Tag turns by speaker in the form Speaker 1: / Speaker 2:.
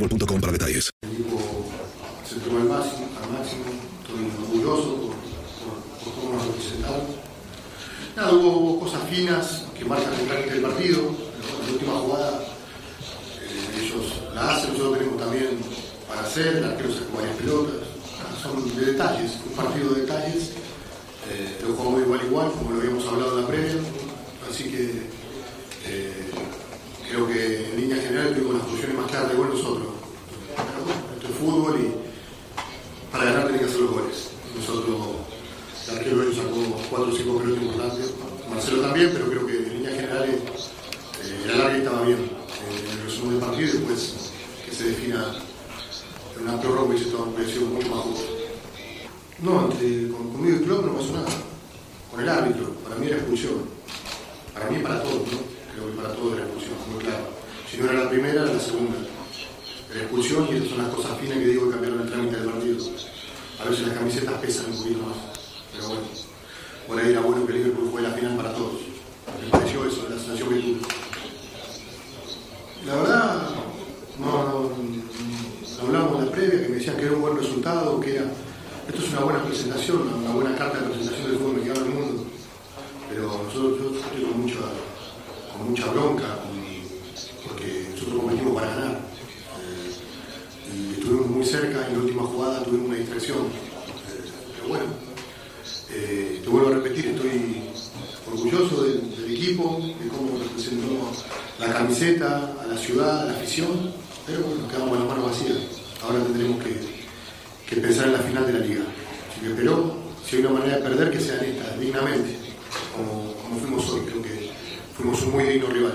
Speaker 1: boostmobile.com para detalles.
Speaker 2: El equipo se tomó al máximo, al máximo, estoy orgulloso por, por, por cómo nos representaron. Nada, hubo, cosas finas que marcan el trámite del partido. La última jugada eh, ellos la hacen, nosotros tenemos también para hacer, el arquero sacó varias pelotas. Son de detalles, un partido de detalles. Eh, lo jugamos igual igual, como lo habíamos hablado en la previa. Así que eh, creo que en línea general tuvimos las posiciones más claras de gol nosotros. Esto es fútbol y para ganar tienen que hacer los goles. Nosotros, el arquero sacó 4 o 5 pelotas importantes. Marcelo también, pero creo que en líneas generales eh, el alargue estaba bien. Eh, el resumen del partido y después que se defina en una prórroga hubiese sido mucho más justo. No, entre, con, conmigo y club no pasó nada. Con el árbitro, para mí era expulsión. Para mí y para todos, ¿no? Creo que para todos era expulsión, muy claro. Si no era la primera, era la segunda. Era expulsión y estas son las cosas finas que digo que cambiaron el trámite del partido. A veces las camisetas pesan un poquito más. Pero bueno, por ahí era bueno que Liverpool fue la final para todos. Me pareció eso, la sensación que tuve. La verdad, no, no, hablamos de previa, que me decían que era un buen resultado, que era. Esto es una buena presentación, una buena carta de presentación jugada tuvimos una distracción. Eh, pero bueno, eh, te vuelvo a repetir, estoy orgulloso del, equipo, de cómo representó la camiseta, a la ciudad, a la afición, pero bueno, quedamos con las manos vacías. Ahora tendremos que, que pensar en la final de la liga. Así pero si hay una manera de perder, que sea en dignamente, como, como fuimos hoy. Creo que fuimos un muy digno rival.